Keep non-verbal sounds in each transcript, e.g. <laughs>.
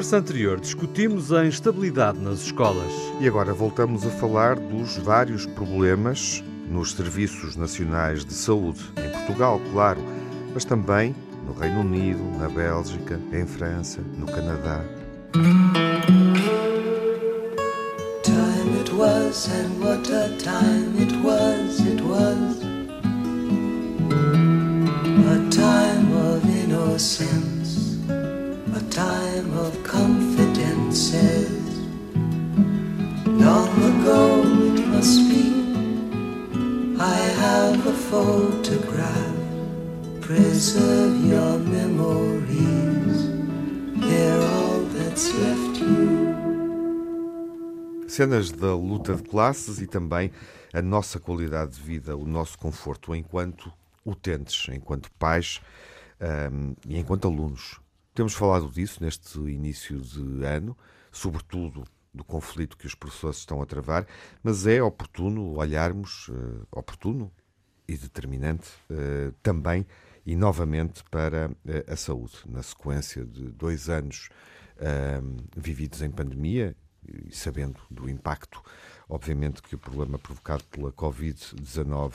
conversa anterior discutimos a instabilidade nas escolas. E agora voltamos a falar dos vários problemas nos serviços nacionais de saúde, em Portugal, claro, mas também no Reino Unido, na Bélgica, em França, no Canadá. Time it was and what a time it was, it was a time of innocence, time of confidences. Long ago it must be, I have a photograph. Preserve your memories, they're all that's left you. Cenas da luta de classes e também a nossa qualidade de vida, o nosso conforto enquanto utentes, enquanto pais um, e enquanto alunos. Temos falado disso neste início de ano, sobretudo do conflito que os professores estão a travar, mas é oportuno olharmos, uh, oportuno e determinante uh, também e novamente para uh, a saúde, na sequência de dois anos vividos em pandemia e sabendo do impacto, obviamente, que o problema provocado pela Covid-19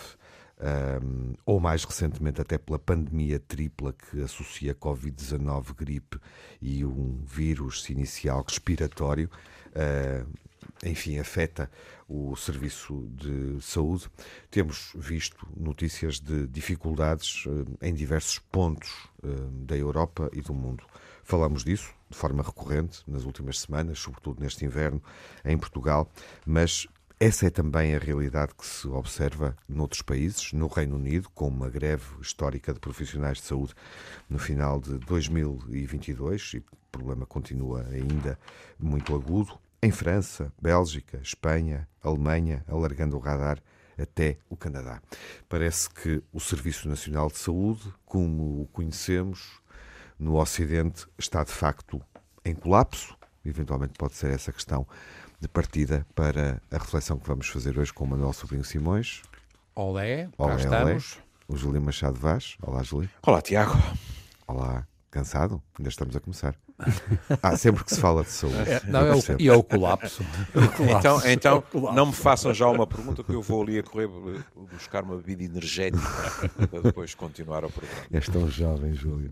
um, ou mais recentemente até pela pandemia tripla que associa Covid-19, gripe e um vírus inicial respiratório, uh, enfim, afeta o serviço de saúde. Temos visto notícias de dificuldades uh, em diversos pontos uh, da Europa e do mundo. Falamos disso de forma recorrente nas últimas semanas, sobretudo neste inverno, em Portugal, mas essa é também a realidade que se observa noutros países, no Reino Unido, com uma greve histórica de profissionais de saúde no final de 2022, e o problema continua ainda muito agudo. Em França, Bélgica, Espanha, Alemanha, alargando o radar até o Canadá. Parece que o Serviço Nacional de Saúde, como o conhecemos no Ocidente, está de facto em colapso. Eventualmente pode ser essa questão de partida para a reflexão que vamos fazer hoje com o Manuel Sobrinho Simões. Olé, olé cá estamos. Olé. O Júlio Machado Vaz. Olá, Júlio. Olá, Tiago. Olá, cansado? Ainda estamos a começar. Ah, sempre que se fala de saúde. É, não, é o, e é o colapso. <laughs> o colapso. Então, então é colapso. não me façam já uma pergunta que eu vou ali a correr buscar uma bebida energética para depois continuar o programa. És tão jovem, Júlio.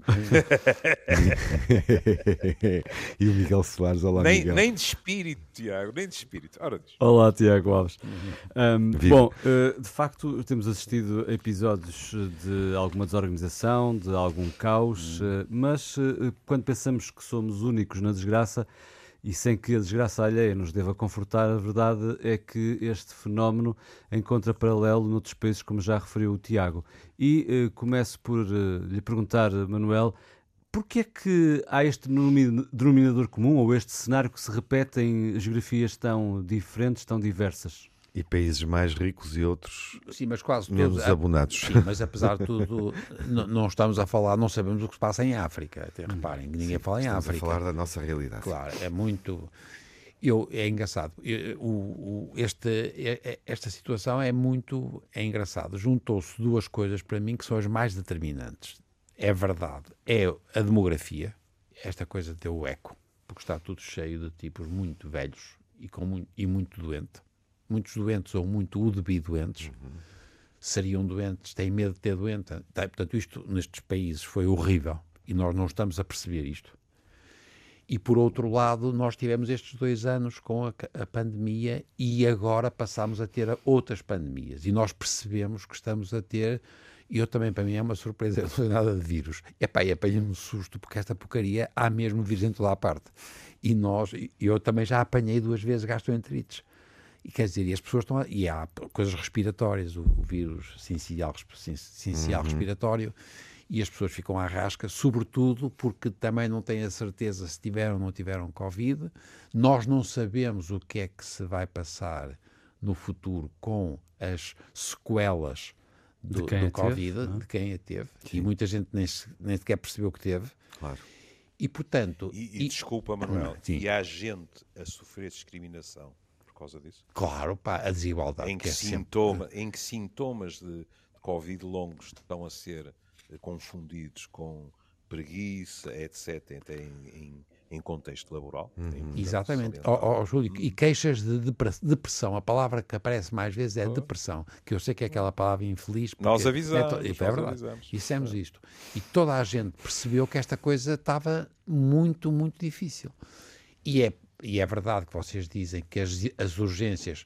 e o Miguel Soares, olá nem, Miguel. Nem de espírito, Tiago, nem de espírito. Ora, olá, Tiago Alves. Um, bom, uh, de facto, temos assistido a episódios de alguma desorganização, de algum caos, uh, mas uh, quando pensamos que somos únicos na desgraça e sem que a desgraça alheia nos deva confortar, a verdade é que este fenómeno encontra paralelo noutros países, como já referiu o Tiago. E eh, começo por eh, lhe perguntar, Manuel, porquê é que há este denominador comum ou este cenário que se repete em geografias tão diferentes, tão diversas? E países mais ricos e outros sim, mas quase menos todos, abonados. Sim, mas apesar de tudo, não, estamos a falar, não sabemos o que se passa em África. Até reparem, ninguém sim, fala em estamos África. Estamos a falar da nossa realidade. Claro, é muito. Eu, é engraçado. Eu, o, o, este, esta situação é muito é engraçado. Juntou-se duas coisas para mim que são as mais determinantes. É verdade. É a demografia. Esta coisa deu eco, porque está tudo cheio de tipos muito velhos e, com muito, e muito doente muitos doentes ou muito UDB doentes uhum. seriam doentes, têm medo de ter doente. Tá, portanto, isto nestes países foi horrível e nós não estamos a perceber isto. E por outro lado, nós tivemos estes dois anos com a, a pandemia e agora passamos a ter outras pandemias. E nós percebemos que estamos a ter e eu também, para mim, é uma surpresa, <laughs> eu não sei nada de vírus. Epá, e apanhei-me um susto, porque esta porcaria há mesmo vírus em toda a parte. E nós, eu também já apanhei duas vezes gastroenterites. E quer dizer, e as pessoas estão. A, e há coisas respiratórias, o, o vírus sincial, sincial uhum. respiratório, e as pessoas ficam à rasca, sobretudo porque também não têm a certeza se tiveram ou não tiveram Covid. Nós não sabemos o que é que se vai passar no futuro com as sequelas do, do Covid, teve, é? de quem a teve, Sim. e muita gente nem, nem sequer percebeu que teve. Claro. E, portanto... E, e, e desculpa, Manuel, e há gente a sofrer discriminação causa disso? Claro, pá, a desigualdade. Em que, que é sintoma, sempre... em que sintomas de, de Covid longos estão a ser eh, confundidos com preguiça, etc., em, em, em contexto laboral. Uhum. Exatamente. Oh, oh, Júlio, e queixas de depressão. A palavra que aparece mais vezes é oh. depressão, que eu sei que é aquela palavra infeliz. Nós avisamos. É, to... é verdade. Avisamos. Dissemos isto. E toda a gente percebeu que esta coisa estava muito, muito difícil. E é, e é verdade que vocês dizem que as, as urgências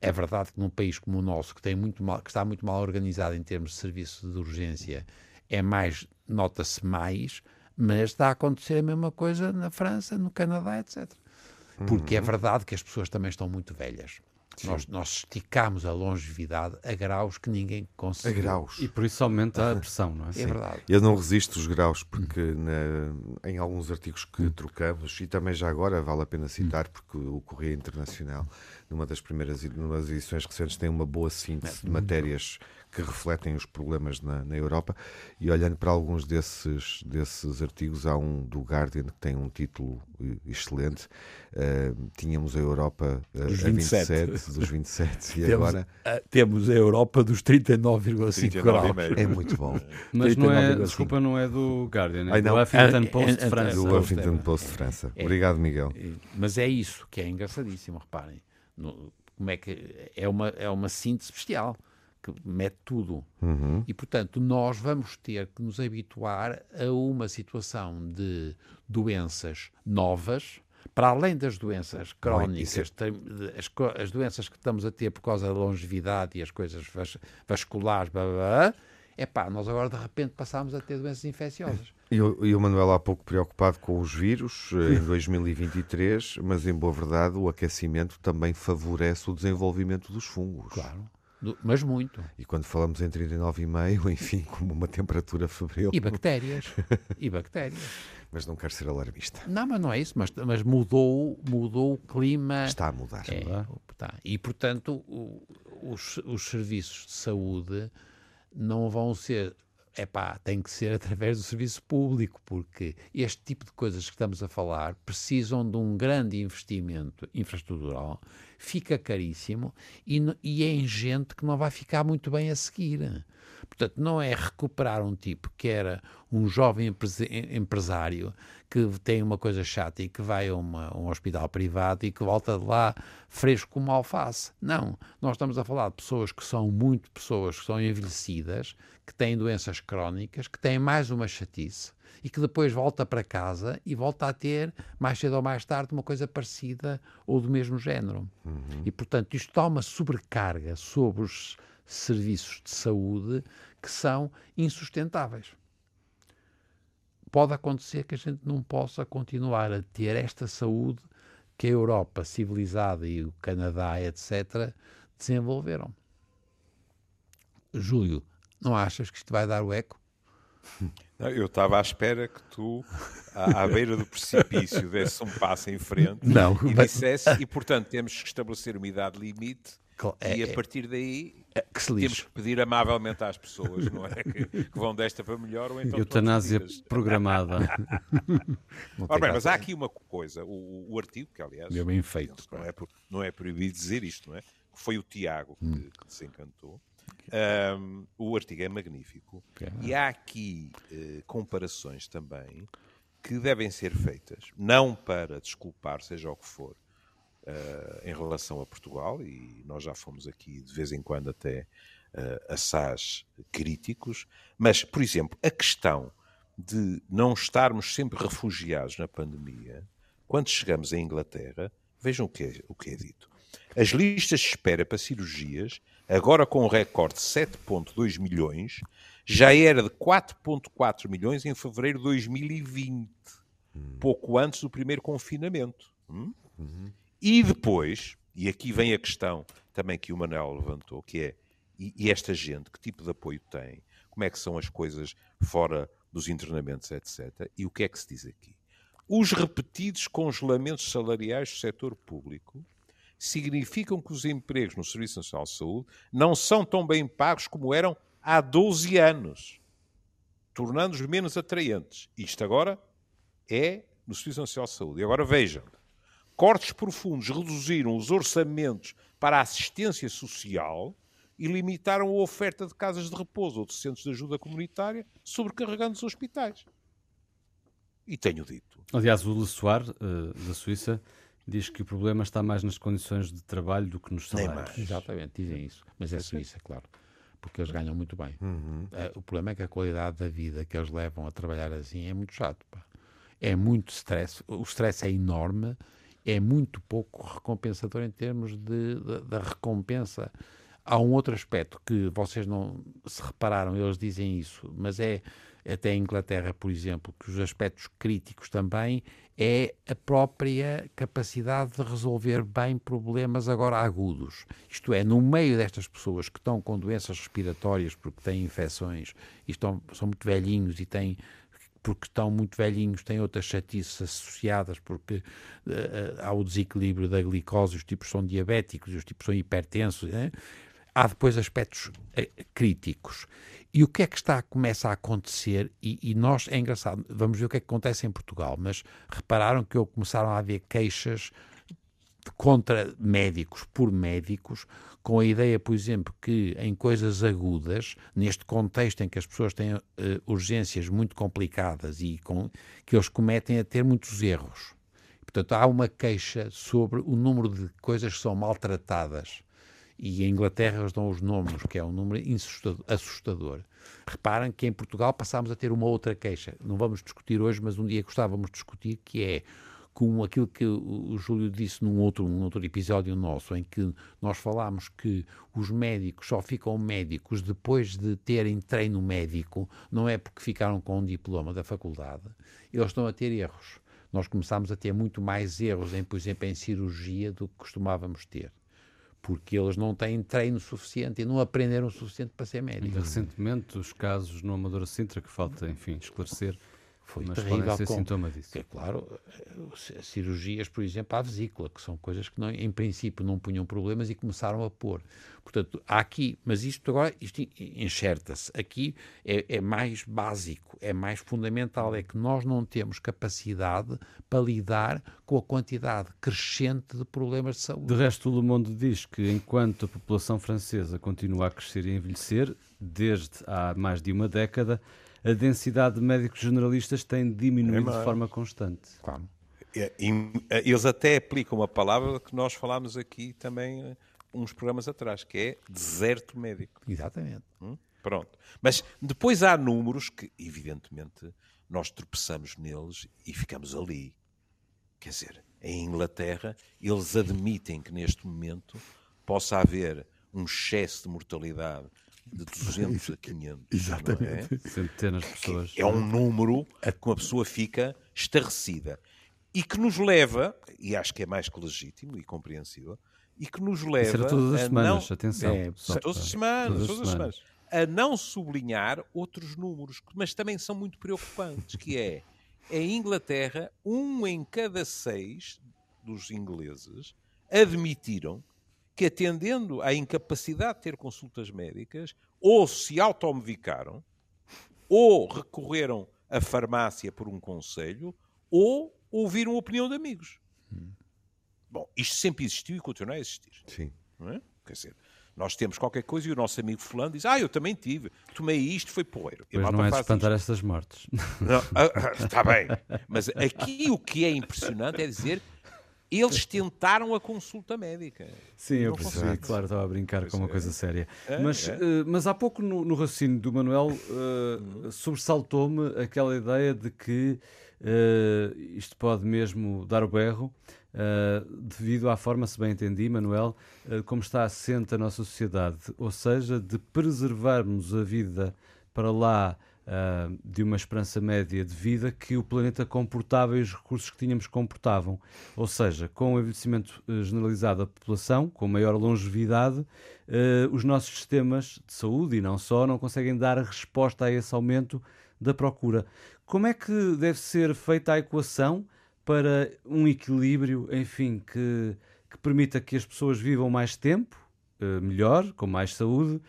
é verdade que num país como o nosso, que, tem muito mal, que está muito mal organizado em termos de serviço de urgência, é mais, nota-se mais, mas está a acontecer a mesma coisa na França, no Canadá, etc. Porque é uhum. é verdade que as pessoas também estão muito velhas. Nós, nós esticamos a longevidade a graus que ninguém consegue. A graus. E por isso aumenta a pressão, não é? É verdade. Eu não resisto os graus, porque na, em alguns artigos que hum. trocamos, e também já agora vale a pena citar, hum. porque o Correio Internacional, numa das primeiras numa das edições recentes, tem uma boa síntese de matérias que refletem os problemas na, na, Europa. E olhando para alguns desses, desses artigos, há um do Guardian que tem um título excelente. Uh, tínhamos a Europa uh, dos 27. a 27, dos 27 e temos, agora. Uh, temos a Europa dos 39,5 graus. É muito bom. <laughs> Mas não é, desculpa, não é do Guardian, é Ai, do Huffington Post de França. Do Huffington Post de França. É, Obrigado, Miguel. Mas é isso que é engraçadíssimo, reparem. No, como é que é uma, é uma síntese bestial que mete tudo. Uhum. E, portanto, nós vamos ter que nos habituar a uma situação de doenças novas, para além das doenças crónicas, as, as, doenças que estamos a ter por causa da longevidade e as coisas vas, vasculares, blá, blá, blá, é pá, nós agora de repente passámos a ter doenças infecciosas. E o, e o Manuel há pouco preocupado com os vírus eh, em <laughs> 2023, mas em boa verdade o aquecimento também favorece o desenvolvimento dos fungos. Claro mas muito. E quando falamos em 39,5, <laughs> enfim, como uma temperatura febril. E bactérias. e bactérias. <laughs> Mas não quero ser alarmista. Não, mas não é isso. Mas, mas mudou, mudou o clima. Está a mudar. É, tá. E, portanto, o, os, os serviços de saúde não vão ser é pá, tem que ser através do serviço público, porque este tipo de coisas que estamos a falar precisam de um grande investimento infraestrutural, fica caríssimo e, e é em gente que não vai ficar muito bem a seguir. Portanto, não é recuperar um tipo que era um jovem empresário que tem uma coisa chata e que vai a uma, um hospital privado e que volta de lá fresco como alface. Não. Nós estamos a falar de pessoas que são muito pessoas que são envelhecidas, que têm doenças crónicas, que têm mais uma chatice e que depois volta para casa e volta a ter, mais cedo ou mais tarde, uma coisa parecida ou do mesmo género. Uhum. E, portanto, isto dá uma sobrecarga sobre os serviços de saúde que são insustentáveis. Pode acontecer que a gente não possa continuar a ter esta saúde que a Europa civilizada e o Canadá, etc., desenvolveram. Júlio, não achas que isto vai dar o eco? <laughs> Não, eu estava à espera que tu, à, à beira do precipício, <laughs> desse um passo em frente não, e mas... dissesse, e portanto temos que estabelecer uma idade limite é, e a é. partir daí é, que temos que pedir amavelmente às pessoas, não é? <laughs> Que, que vão desta para melhor ou então. Eutanásia programada. Ora bem, mas há aqui uma coisa, o, o artigo, que aliás. É bem feito. Não é, não é proibido dizer isto, não é? Foi o Tiago que, hum. que desencantou. Um, o artigo é magnífico. E há aqui uh, comparações também que devem ser feitas, não para desculpar, seja o que for, em relação a Portugal, e nós já fomos aqui de vez em quando até uh, assaz críticos, mas, por exemplo, a questão de não estarmos sempre refugiados na pandemia, quando chegamos à Inglaterra, vejam o que é, o que é dito. As listas de espera para cirurgias, agora com um recorde de 7,2 milhões, já era de 4,4 milhões em fevereiro de 2020, hum. pouco antes do primeiro confinamento. Hum? Uhum. E depois, e aqui vem a questão também que o Manel levantou, que é, e, e esta gente, que tipo de apoio tem? Como é que são as coisas fora dos internamentos, etc. E o que é que se diz aqui? Os repetidos congelamentos salariais do setor público significam que os empregos no Serviço Nacional de Saúde não são tão bem pagos como eram há 12 anos, tornando-os menos atraentes. Isto agora é no Serviço Nacional de Saúde. E agora vejam, Cortes profundos reduziram os orçamentos para a assistência social e limitaram a oferta de casas de repouso ou de centros de ajuda comunitária, sobrecarregando os hospitais. E tenho dito. Aliás, o Le Soir, uh, da Suíça, diz que o problema está mais nas condições de trabalho do que nos salários. Exatamente, dizem isso. Mas é Suíça, claro. Porque eles ganham muito bem. Uhum. Uh, o problema é que a qualidade da vida que eles levam a trabalhar assim é muito chato. Pá. É muito stress. O stress é enorme, é muito pouco recompensador em termos de, da recompensa. Há um outro aspecto que vocês não se repararam, eles dizem isso, mas é até em Inglaterra, por exemplo, que os aspectos críticos também é a própria capacidade de resolver bem problemas agora agudos. Isto é, no meio destas pessoas que estão com doenças respiratórias porque têm infecções e estão, são muito velhinhos e têm porque estão muito velhinhos, têm outras chatices associadas, porque uh, há o desequilíbrio da glicose, os tipos são diabéticos, os tipos são hipertensos. Né? Há depois aspectos uh, críticos. E o que é que está, começa a acontecer? E, e, nós, é engraçado, vamos ver o que é que acontece em Portugal, mas repararam que começaram a haver queixas contra médicos, por médicos, com a ideia, por exemplo, que em coisas agudas, neste contexto em que as pessoas têm uh, urgências muito complicadas e com, que eles cometem a ter muitos erros. Portanto, há uma queixa sobre o número de coisas que são maltratadas e em Inglaterra eles dão os números, que é um número assustador. Reparem que em Portugal passámos a ter uma outra queixa. Não vamos discutir hoje, mas um dia gostávamos de discutir, que é com aquilo que o Júlio disse num outro, num outro episódio nosso, em que nós falámos que os médicos só ficam médicos depois de terem treino médico, não é porque ficaram com um diploma da faculdade, eles estão a ter erros. Nós começámos a ter muito mais erros, em, por exemplo, em cirurgia do que costumávamos ter porque eles não têm treino suficiente e não aprenderam o suficiente para ser médicos. Recentemente, os casos no Amadora Sintra, que falta, enfim, esclarecer, foi mas terrível. ser com, sintoma disso. Que, é claro, eh, cirurgias, por exemplo, à vesícula, que são coisas que não, em princípio não punham problemas e começaram a pôr. Portanto, há aqui, mas isto agora, isto enxerta-se. Aqui é, é, mais básico, é mais fundamental, é que nós não temos capacidade para lidar com a quantidade crescente de problemas de saúde. De resto, o Le Monde diz que enquanto a população francesa continua a crescer e envelhecer, desde há mais de uma década, a densidade de médicos generalistas tem diminuído é de forma constante. Claro. É, eh, eles até aplicam uma palavra que nós falámos aqui também eh, uns programas atrás, que é deserto médico. Exatamente. Hum? Pronto. Mas depois há números que, evidentemente, nós tropeçamos neles e ficamos ali. Quer dizer, em Inglaterra, eles admitem que neste momento possa haver um excesso de mortalidade de 200 a <laughs> 500. Exatamente. É? Centenas de pessoas. É um número a que uma pessoa fica estarrecida. E que nos leva, e acho que é mais que legítimo e compreensível, e que nos leva. Isso todas as semanas, não... atenção. É, todas as semanas, todas, as semanas. A não sublinhar outros números, mas também são muito preocupantes, que é, em Inglaterra, um em cada seis dos ingleses admitiram que, atendendo à incapacidade de ter consultas médicas, ou se automedicaram, ou recorreram à farmácia por um conselho, ou ouviram a opinião de amigos. Hum. Bom, isto sempre existiu e continua a existir. Sim. Não é? Quer dizer, nós temos qualquer coisa e o nosso amigo fulano diz, ah, eu também tive, tomei isto, foi porreiro. Pois não é de espantar isto. estas mortes. Não, ah, ah, está bem. Mas aqui o que é impressionante é dizer eles tentaram a consulta médica. Sim, eu percebi, claro, estava a brincar pois com uma é. coisa séria. É, mas, é. Uh, mas há pouco no, no raciocínio do Manuel uh, sobressaltou-me aquela ideia de que uh, isto pode mesmo dar o berro, devido à forma, se bem entendi, Manuel, como está assente a nossa sociedade, ou seja, de preservarmos a vida para lá uh, de uma esperança média de vida que o planeta comportava e os recursos que tínhamos comportavam. Ou seja, com o envelhecimento uh, generalizado da população, com maior longevidade, uh, os nossos sistemas de saúde e não só não conseguem dar resposta a esse aumento da procura. Como é que deve ser feita a equação para um equilíbrio, enfim, que, que permita que as pessoas vivam mais tempo, melhor, com mais saúde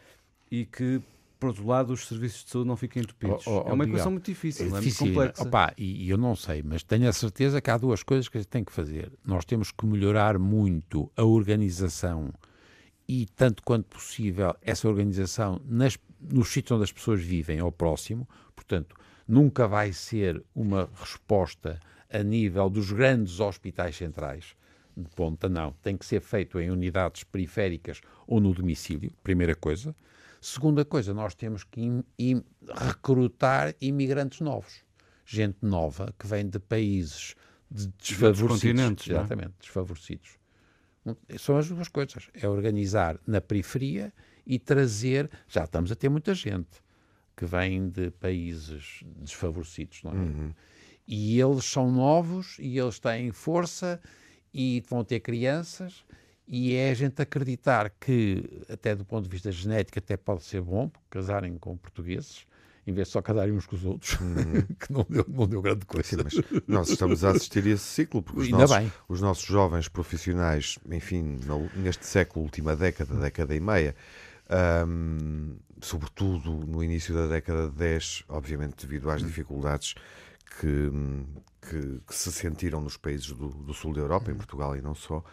e que por outro lado, os serviços de saúde não fiquem entupidos. Oh, oh, é uma equação muito difícil, é, difícil, muito complexa. Opa, e, e, eu não sei, mas tenho a certeza que há duas coisas que a gente tem que fazer. Nós temos que melhorar muito a organização e, tanto quanto possível, essa organização nas, nos sítios onde as pessoas vivem, ao próximo. Portanto, nunca vai ser uma resposta a nível dos grandes hospitais centrais de ponta, não. Tem que ser feito em unidades periféricas ou no domicílio, primeira coisa. Segunda coisa, nós temos que im, im, recrutar imigrantes novos. Gente nova que vem de países de desfavorecidos. É? Exatamente, desfavorecidos. São as duas coisas. É organizar na periferia e trazer. Já estamos a ter muita gente que vem de países desfavorecidos, não é? Uhum. E eles são novos e eles têm força e vão ter crianças e é a gente acreditar que, até do ponto de vista genético, até pode ser bom casarem com portugueses, em vez de só casarem uns com os outros, uhum. <laughs> que não deu, não deu grande coisa. Sim, mas nós estamos a assistir a esse ciclo, porque os, nossos, os nossos, jovens profissionais, enfim, neste século, última década, década e meia, um, sobretudo no início da década de 10, obviamente devido às dificuldades que, que, que se sentiram nos países do, do, sul da Europa, em Portugal e não só,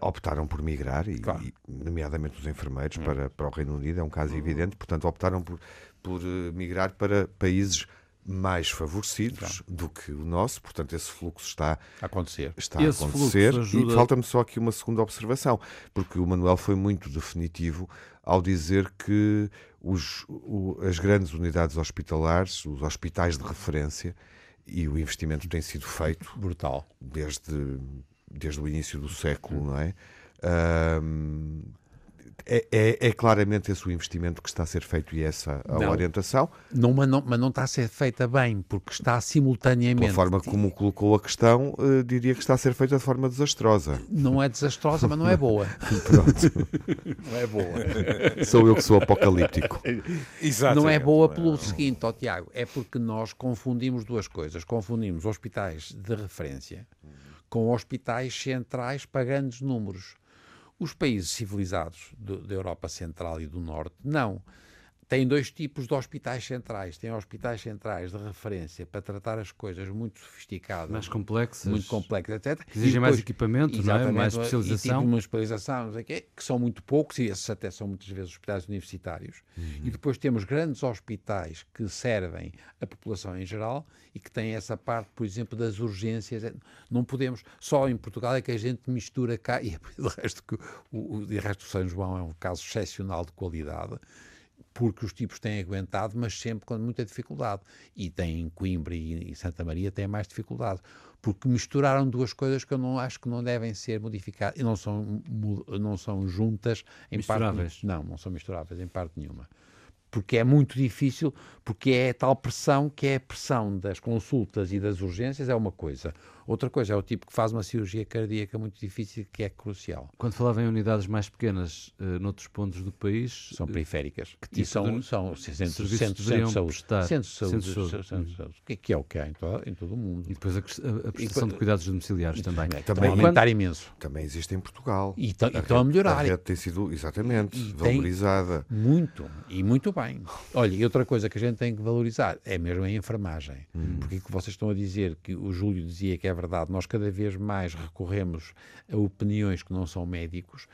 optaram por migrar, e, claro. e, nomeadamente os enfermeiros, hum. para, para o Reino Unido, é um caso evidente, portanto, optaram por, por uh, migrar para países mais favorecidos do que o nosso, portanto esse fluxo está a acontecer. Está esse a acontecer ajuda... e falta-me só aqui uma segunda observação, porque o Manuel foi muito definitivo ao dizer que os, o, as grandes unidades hospitalares, os hospitais de referência e o investimento tem sido feito brutal desde desde o início do século, não é? Um, é, é, é, claramente esse o investimento que está a ser feito e essa a não, orientação. Não mas, não, mas não está a ser feita bem, porque está simultaneamente. Pela forma como colocou a questão, uh, diria que está a ser feita de forma desastrosa. Não é desastrosa, mas não é boa. <laughs> Pronto. não é boa. Sou eu que sou apocalíptico. <laughs> Exatamente. Não é boa pelo seguinte, ó Tiago, é porque nós confundimos duas coisas. Confundimos hospitais de referência com hospitais centrais para grandes números. Os países civilizados da Europa Central e do Norte, não tem dois tipos de hospitais centrais. Tem hospitais centrais de referência para tratar as coisas muito sofisticadas, mais complexas, muito complexas, etc. Exigem depois, mais equipamento, não é? mais especialização. E tipo uma especialização, não sei quê, que são muito poucos, e esses até são muitas vezes hospitais universitários. Uhum. E depois temos grandes hospitais que servem a população em geral e que têm essa parte, por exemplo, das urgências. Não podemos, só em Portugal é que a gente mistura cá, <laughs> e de resto, que o, o, de resto São João é um caso excepcional de qualidade porque os tipos têm aguentado, mas sempre com muita dificuldade. E tem Coimbra e, e Santa Maria têm mais dificuldade, porque misturaram duas coisas que eu não acho que não devem ser modificadas e não são, não são juntas em misturáveis. parte não, não são misturáveis em parte nenhuma porque é muito difícil, porque é tal pressão que é a pressão das consultas e das urgências é uma coisa. Outra coisa é o tipo que faz uma cirurgia cardíaca muito difícil, que é crucial. Quando falava em unidades mais pequenas, uh, noutros pontos do país... São periféricas. Que tipo e são, de... são centros, centros, centros de saúde. Centros de saúde. Centros de saúde. Centros de Que, é o que há em todo, em todo o mundo. E depois a, a prestação e, de cuidados domiciliares também. Também, também aumentar quando... imenso. Também existe em Portugal. E estão a melhorar. A rede tem sido, exatamente, e valorizada. Muito, e muito bem. Olha, e outra coisa que a gente tem que valorizar é mesmo a enfermagem. Hum. Porque que vocês estão a dizer que o Júlio dizia que é verdade, nós cada vez mais recorremos a opiniões que não são médicos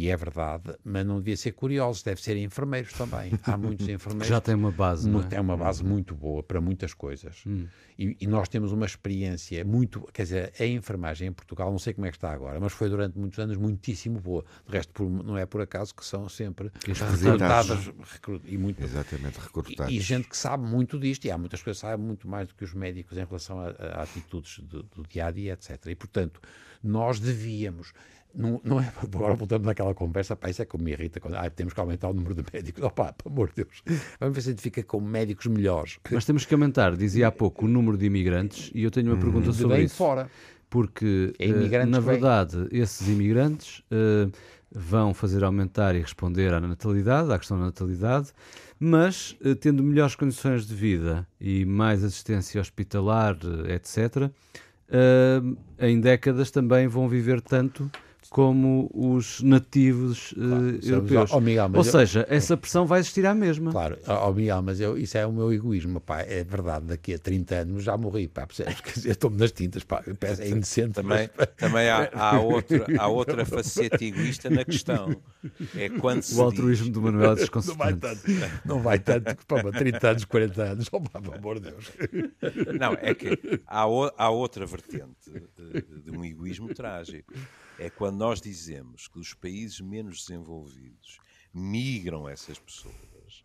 e é verdade, mas não devia ser curiosos, deve ser enfermeiros também. <laughs> Há muitos enfermeiros. Já tem uma base. Não é? uma base muito boa para muitas coisas. Hum. E, e, nós temos uma experiência muito. Quer dizer, a enfermagem em Portugal, não sei como é que está agora, mas foi durante muitos anos muitíssimo boa. De resto, por, não é por acaso que são sempre recrutadas. E muito, Exatamente, recrutadas. E, e, gente que sabe muito disto, e há muitas coisas que sabem muito mais do que os médicos em relação a, a atitudes do, do dia a dia, etc. E, portanto, nós devíamos não, não é, <laughs> agora voltamos naquela conversa, pá, isso é como me irrita, quando ah, temos que aumentar o número de médicos. <laughs> Opá, pelo amor de Deus, vamos ver se a gente fica com médicos melhores. Mas temos que aumentar, dizia há pouco, o número de imigrantes, e eu tenho uma hum, pergunta sobre isso. fora. Porque, é uh, na verdade, esses imigrantes uh, vão fazer aumentar e responder à natalidade, à questão da natalidade, mas uh, tendo melhores condições de vida e mais assistência hospitalar, etc., em décadas também vão viver tanto como os nativos claro, uh, europeus. Ao, Miguel, Ou eu, seja, essa pressão vai existir à mesma. Claro, ao Miguel, mas eu, isso é o meu egoísmo. Pá, é verdade, daqui a 30 anos já morri. Pá, <laughs> estou-me nas tintas. Pá, é indecente. Também, mas... também há, há, <laughs> outra, há outra faceta egoísta na questão. É quando o altruísmo diz... do Manuel é Não vai tanto. Não vai tanto. Pá, 30 anos, 40 anos. Oh, pá, pelo amor de Deus. Não, é que há, o, há outra vertente de, de um egoísmo trágico é quando nós dizemos que os países menos desenvolvidos migram essas pessoas,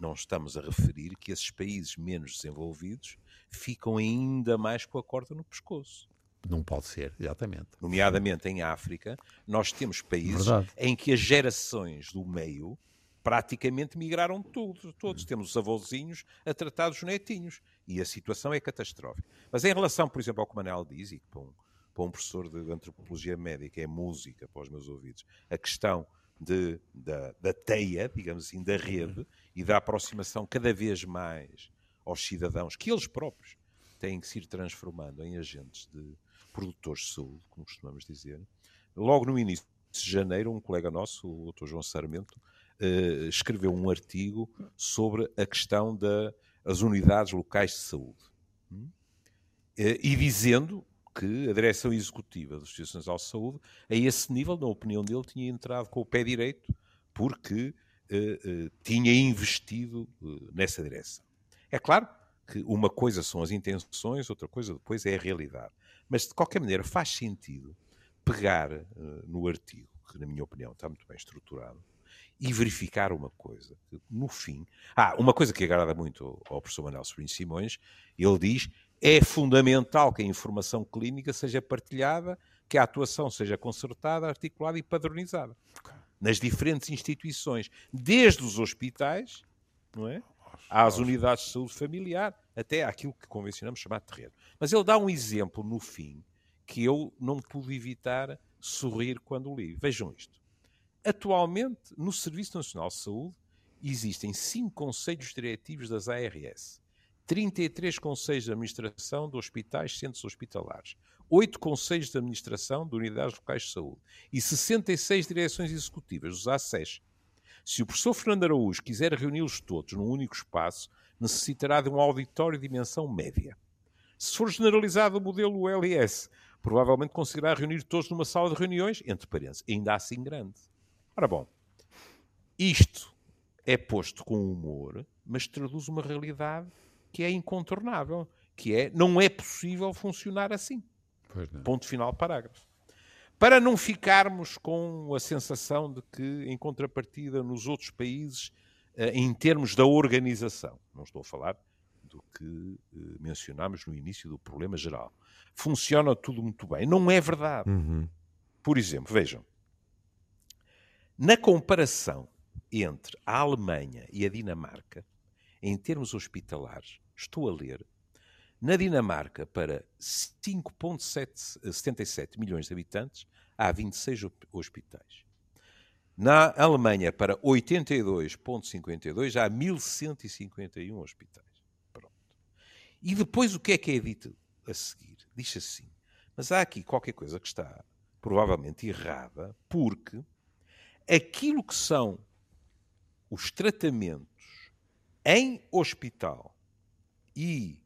não estamos a referir que esses países menos desenvolvidos ficam ainda mais com a corda no pescoço. Não pode ser, exatamente. Nomeadamente em África, nós temos países Verdade. em que as gerações do meio praticamente migraram todos. todos. Temos os avôzinhos a tratar dos netinhos. E a situação é catastrófica. Mas em relação, por exemplo, ao que o Manel diz, e que para um professor de antropologia médica, é música para os meus ouvidos, a questão de, da, da teia, digamos assim, da rede e da aproximação cada vez mais aos cidadãos, que eles próprios têm que se ir transformando em agentes de produtores de saúde, como costumamos dizer. Logo no início de janeiro, um colega nosso, o Dr. João Sarmento, uh, escreveu um artigo sobre a questão das unidades locais de saúde. Uh, e dizendo que a direção executiva das instituições de saúde, a esse nível, na opinião dele, tinha entrado com o pé direito porque uh, uh, tinha investido uh, nessa direção. É claro que uma coisa são as intenções, outra coisa depois é a realidade. Mas, de qualquer maneira, faz sentido pegar no artigo, que, na minha opinião, está muito bem estruturado, e verificar uma coisa. No fim. Ah, uma coisa que agrada muito ao professor Manuel Sobrinho Simões, ele diz é fundamental que a informação clínica seja partilhada, que a atuação seja concertada, articulada e padronizada nas diferentes instituições, desde os hospitais, não é? às unidades de saúde familiar, até àquilo que convencionamos chamar de terreno. Mas ele dá um exemplo no fim que eu não pude evitar sorrir quando li. Vejam isto. Atualmente, no Serviço Nacional de Saúde, existem cinco conselhos diretivos das ARS 33 conselhos de administração de hospitais, centros hospitalares, 8 conselhos de administração de unidades locais de saúde e 66 direções executivas, os ACES. Se o professor Fernando Araújo quiser reuni-los todos num único espaço, necessitará de um auditório de dimensão média. Se for generalizado o modelo LS, provavelmente conseguirá reunir todos numa sala de reuniões, entre parênteses, ainda assim grande. Ora bom, isto é posto com humor, mas traduz uma realidade que é incontornável, que é não é possível funcionar assim. Ponto final, parágrafo. Para não ficarmos com a sensação de que, em contrapartida, nos outros países, eh, em termos da organização, não estou a falar do que eh, mencionámos no início do problema geral, funciona tudo muito bem. Não é verdade. Uhum. Por exemplo, vejam, na comparação entre a Alemanha e a Dinamarca, em termos hospitalares, estou a ler, na Dinamarca, para 5,77 milhões de habitantes, há 26 hospitais. Na Alemanha, para 82,52, há 1.151 hospitais. Pronto. E depois o que é que é dito a seguir? Diz assim, mas há aqui qualquer coisa que está provavelmente errada, porque aquilo que são os tratamentos em hospital e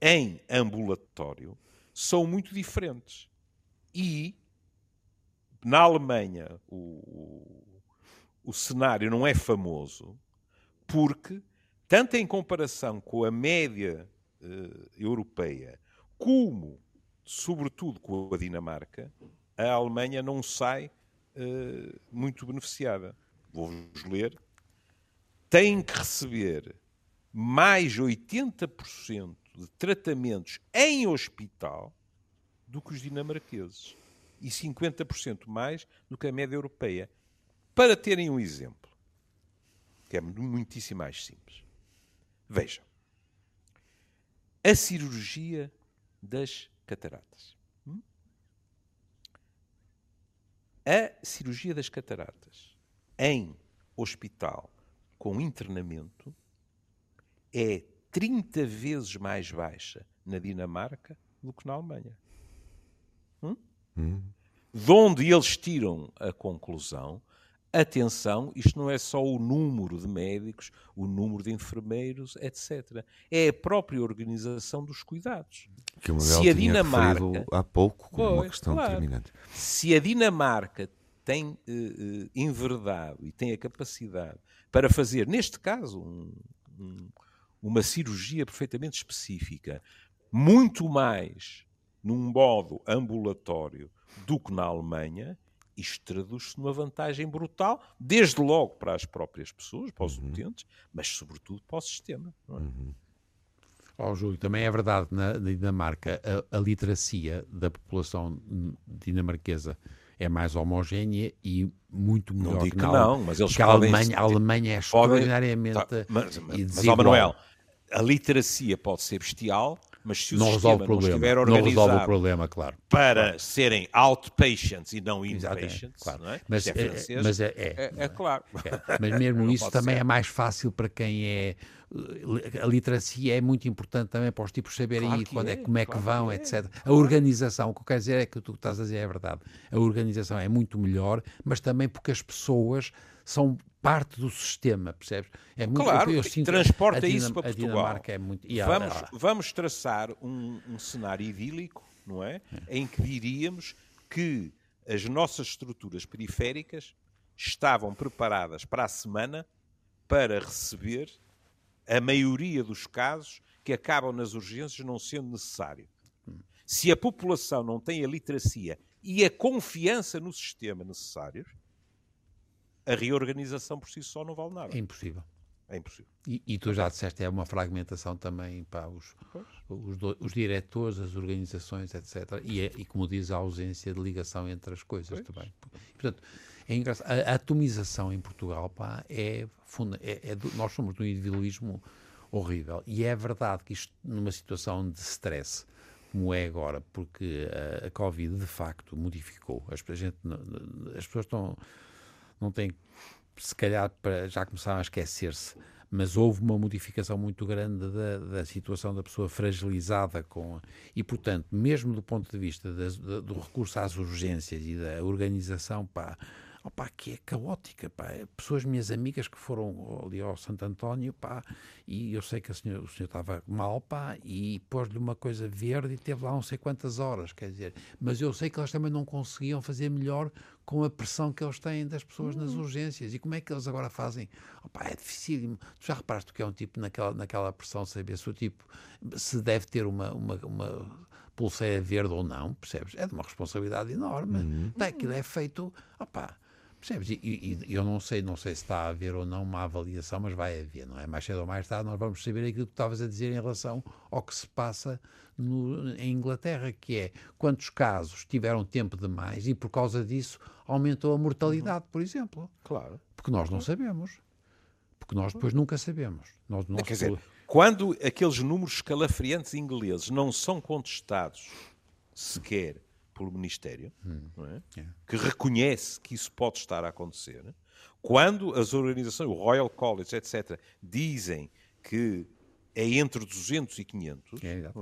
em ambulatório são muito diferentes. E na Alemanha o, o, o cenário não é famoso porque, tanto em comparação com a média uh, europeia, como, sobretudo, com a Dinamarca, a Alemanha não sai uh, muito beneficiada. Vou-vos ler. Tem que receber mais 80% de tratamentos em hospital do que os dinamarqueses e 50% mais do que a média europeia. Para terem um exemplo, que é muitíssimo mais simples. Vejam. A cirurgia das cataratas. Hum? A cirurgia das cataratas em hospital com internamento é 30 vezes mais baixa na Dinamarca do que na Alemanha. Hum? Hum. de onde eles tiram a conclusão Atenção, isto não é só o número de médicos, o número de enfermeiros, etc. É a própria organização dos cuidados. Que o se a Dinamarca há pouco como uma questão claro, determinante. Se a Dinamarca tem uh, uh, enverdado e tem a capacidade para fazer, neste caso, um, um, uma cirurgia perfeitamente específica, muito mais num modo ambulatório do que na Alemanha, isto traduz-se numa vantagem brutal, desde logo para as próprias pessoas, para os uhum. utentes, mas sobretudo para o sistema. Não é? Uhum. Oh, Júlio, também é verdade na Dinamarca a, a, literacia da população dinamarquesa é mais homogénea e muito melhor não digo que, que não, mas eles que a Alemanha, a Alemanha é extraordinariamente podem, tá, mas, mas, mas, Manuel, a literacia pode ser bestial, mas se o não sistema não estiver organizado não resolve o problema, claro. para claro. serem outpatients e não inpatients, claro. não é? mas, é, francês, mas é, é, é, é claro. É. Mas mesmo <laughs> isso também ser. é mais fácil para quem é a literacia é muito importante também para os tipos saberem claro quando é, como é claro que vão, que etc. A organização, o que eu quero dizer é que o que tu estás a dizer é verdade. A organização é muito melhor, mas também porque as pessoas são parte do sistema, percebes? É muito, claro, eu sinto, transporta isso para Portugal. É muito, vamos, vamos traçar um, um, cenário idílico, não é? é? Em que diríamos que as nossas estruturas periféricas estavam preparadas para a semana para receber a maioria dos casos que acabam nas urgências não sendo necessário. Se a população não tem a literacia e a confiança no sistema necessários, a reorganização por si só não vale nada. É impossível. É impossível. E, e tu já disseste, é uma fragmentação também para os, os, do, os, diretores, as organizações, etc. E, é, e, como diz, a ausência de ligação entre as coisas pois. também. Portanto, é engraçado. A, atomização em Portugal pá, é, funda, é, é do, nós somos de um individualismo horrível. E é verdade que isto, numa situação de stress, como é agora, porque a, a Covid de facto modificou. As, gente, as pessoas estão não tem, se calhar, para, já começaram a esquecer-se, mas houve uma modificação muito grande da, da, situação da pessoa fragilizada com e portanto mesmo do ponto de vista do recurso às urgências e da organização pá, opa, que é caótica, pá. Pessoas minhas amigas que foram ali ao Santo António, pá, e eu sei que o senhor, o senhor estava mal, pá, e pôs-lhe uma coisa verde e teve lá não sei quantas horas, quer dizer, mas eu sei que elas também não conseguiam fazer melhor com a pressão que eles têm das pessoas nas hum. urgências. E como é que eles agora fazem? Opa, é difícil. Tu já reparaste que é um tipo naquela, naquela pressão, saber se o tipo se deve ter uma, uma, uma pulseira verde ou não, percebes? É de uma responsabilidade enorme. Uhum. Aquilo é feito, opá, Percebes? E, e, eu não sei, não sei se está a haver ou não uma avaliação, mas vai haver, não é? Mais cedo ou mais tarde nós vamos saber aquilo que estavas a dizer em relação ao que se passa no, em Inglaterra, que é quantos casos tiveram tempo demais e por causa disso aumentou a mortalidade, por exemplo. Claro. Porque nós não sabemos. Porque nós depois nunca sabemos. Nós, nós Quer dizer, quando aqueles números escalafriantes ingleses não são contestados sequer pelo Ministério, hum. é? que reconhece que isso pode estar a acontecer, quando as organizações, o Royal College, etc., dizem que é entre 200 e 500, é,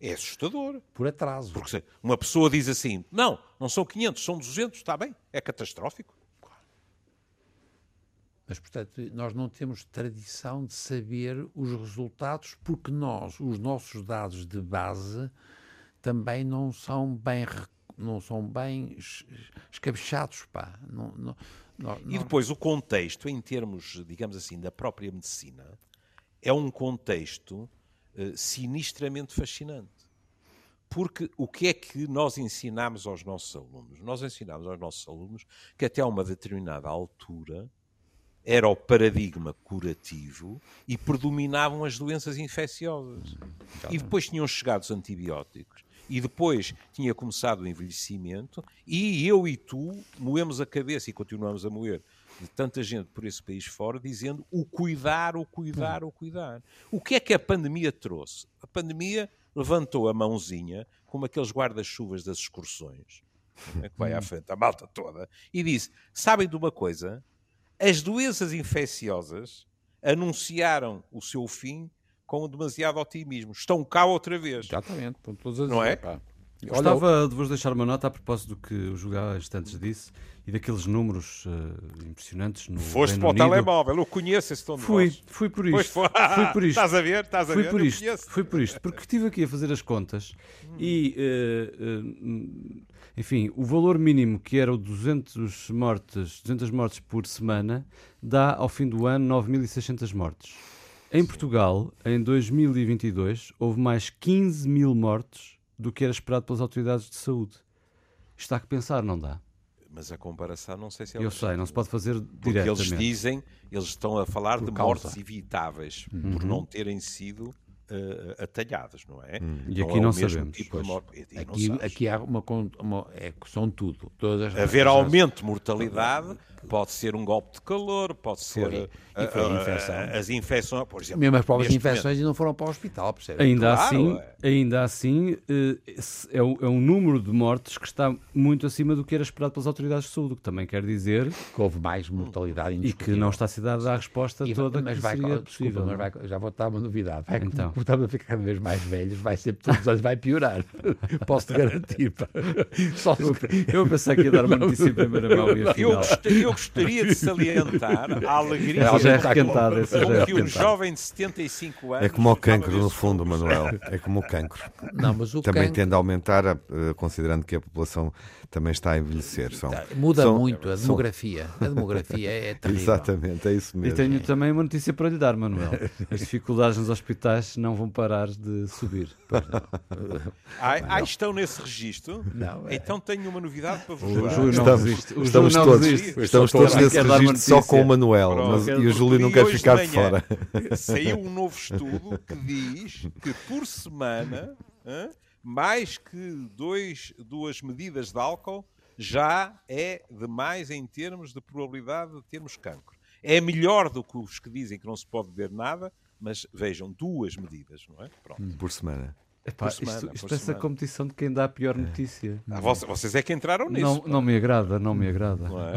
é? é assustador. Por atraso. Porque uma pessoa diz assim, não, não são 500, são 200, está bem, é catastrófico. Mas, portanto, nós não temos tradição de saber os resultados, porque nós, os nossos dados de base, também não são bem não são bem escabechados, pá. Não, não, não, e depois o contexto, em termos, digamos assim, da própria medicina, é um contexto uh, sinistramente fascinante. Porque o que é que nós ensinamos aos nossos alunos? Nós ensinamos aos nossos alunos que até a uma determinada altura era o paradigma curativo e predominavam as doenças infecciosas. E depois tinham chegado os antibióticos e depois tinha começado o envelhecimento, e eu e tu moemos a cabeça e continuamos a moer de tanta gente por esse país fora, dizendo o cuidar, o cuidar, o cuidar. O que é que a pandemia trouxe? A pandemia levantou a mãozinha, como aqueles guarda-chuvas das excursões, né, que vai à frente, a malta toda, e disse: Sabem de uma coisa? As doenças infecciosas anunciaram o seu fim com demasiado otimismo. Estão cá outra vez. Exatamente. Não é? Gostava de vos deixar uma nota a propósito do que o Julio instantes disse e daqueles números uh, impressionantes no Foste Reino para o Unido. telemóvel, eu conheço esse tom de Fui, voz. fui por isto. foi. Fui por isto. <laughs> Estás a ver? Estás a Fui ver? por isto, fui por isto, porque estive aqui a fazer as contas e, eh, eh, enfim, o valor mínimo que era o 200 mortes, 200 mortes por semana dá ao fim do ano 9.600 mortes. Em Portugal, em 2022, houve mais 15 mil mortes do que era esperado pelas autoridades de saúde. Isto há que pensar, não dá? Mas a comparação não sei se é Eu sei, não se pode fazer Porque diretamente. eles dizem, eles estão a falar de causa. mortes evitáveis Uhum. por não terem sido eh, atalhadas, não é? E Não aqui é não o mesmo sabemos, tipo. E- e não Aqui, aqui há uma, uma é, são tudo. Todas as Haver aumento de mortalidade pode ser um golpe de calor, pode ser Foi. eh, E foi a eh, infecção. as infecções, por exemplo. Mesmo as próprias infecções e não foram para o hospital, percebe? Ainda Claro, assim, é. ainda assim eh, é, um, é um número de mortes que está muito acima do que era esperado pelas autoridades de saúde, o que também quer dizer Que houve mais mortalidade e que não está a ser dada a resposta E- toda mas que vai, seria desculpa, possível. mas é? vai- já vou dar uma novidade. Vai, Então. <laughs> Como estamos a ficar cada vez mais velhos, vai ser todos os anos vai piorar. <laughs> Posso-te garantir. pá. Só se- Eu pensei que ia dar uma notícia em primeira mão e Eu, afinal... gost- eu gostaria de salientar a alegria Ela já é com- é com que um jovem de 75 anos. É como o cancro, no fundo. Manuel. É como o cancro. Não, mas o Também cancro- tende a aumentar, eh, considerando que a população também está a envelhecer. São, Tá, Muda são- muito a são- demografia. A demografia é <laughs> terrível. Exatamente, é isso E mesmo. tenho também uma notícia para lhe dar, Manuel. <laughs> As dificuldades nos hospitais não vão parar de subir. Ah, ah, estão nesse registro? Não, é- Então tenho uma novidade para vos O dar. Júlio não Estamos, estamos Júlio não todos, resiste. estamos todos nesse registro só com o Manuel, mas, e o Júlio não quer ficar de de fora. Saiu um novo estudo que diz que por semana <laughs> hã, mais que dois, duas medidas de álcool já é demais em termos de probabilidade de termos cancro. É melhor do que os que dizem que não se pode beber nada, mas vejam, duas medidas, não é? Pronto. Por semana. Epá, Por semana, isto é essa semana. competição de quem dá a pior notícia. Ah, voce- vocês é que entraram nisso. Não, não me agrada, não me agrada. Não é?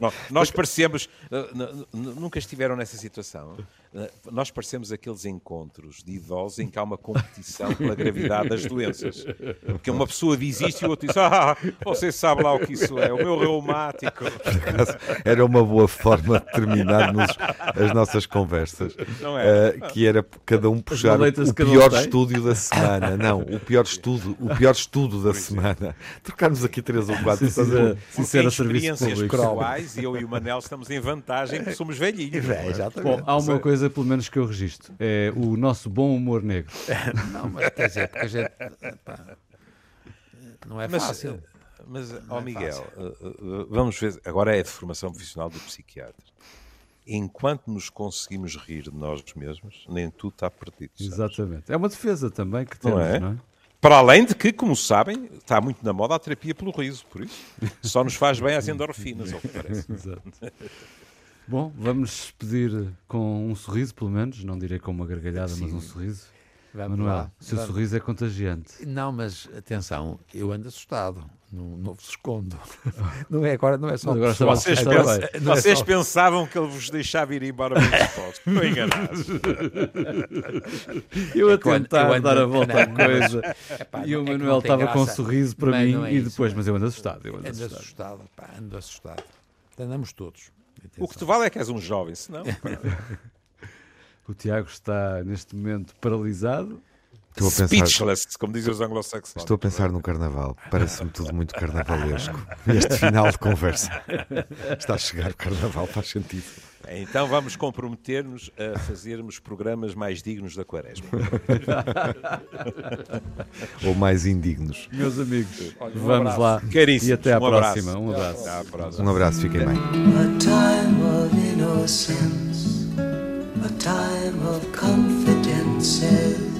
Nó- Nós <laughs> parecemos, uh, nunca estiveram nessa situação. Uh, Nós parecemos aqueles encontros de idosos em que há uma competição pela gravidade das doenças. Porque uma pessoa diz isto e o outro diz: Ah, você sabe lá o que isso é, o meu reumático. Era uma boa forma de terminarmos as nossas conversas. Não é? Eh, que era cada um puxar o, pior estúdio da semana. Não, o pior estudo, o pior estudo da semana. Trocarmos aqui três ou quatro. Sincera, sincera serviço pessoais, eu e o Manel estamos em vantagem porque somos velhinhos. É, é? exatamente. Bom, há uma coisa pelo menos que eu registro: é o nosso bom humor negro. Não, mas quer dizer, porque a gente. pá, não é Mas, fácil. Mas, ó é Miguel, uh, uh, vamos ver. Agora é de formação profissional do psiquiatra. Enquanto nos conseguimos rir de nós mesmos, nem tudo está perdido. sabes? Exatamente. É uma defesa também que Não temos, é? não é? Para além de que, como sabem, está muito na moda a terapia pelo riso, por isso só nos faz bem as endorfinas, ao que parece. <laughs> Exato. Bom, vamos despedir com um sorriso, pelo menos. Não direi com uma gargalhada, mas um sorriso. Vamos Manuel, lá. o seu Vamos. sorriso é contagiante. Não, mas atenção, eu ando assustado. Não, não vos escondo. <laughs> Não é agora, não é só agora pessoal. Vocês, é vocês só- pensavam que ele vos deixava ir embora bem dispostos. <laughs> Estão enganados. Eu a eu ando- tentar eu ando- dar a volta à coisa. Epá, E o é Manuel estava com um sorriso para mim é e isso. depois, mas eu ando assustado. Eu ando Ando assustado. assustado, pá, ando assustado. Andamos todos. O que te vale é que és um jovem, senão. <laughs> O Tiago está neste momento paralisado. Estou a pensar, Speechless, como dizem os anglo-saxónicos. estou a pensar no carnaval. Parece-me tudo muito carnavalesco. Este final de conversa. Está a chegar o carnaval, faz sentido. Então vamos comprometer-nos a fazermos programas mais dignos da quaresma. <laughs> Ou mais indignos. Meus amigos, um vamos abraço. lá. Caríssimos, E até à um abraço. próxima. Um abraço. Até à próxima. Um abraço, fiquem bem. A time of innocence, a time of confidences.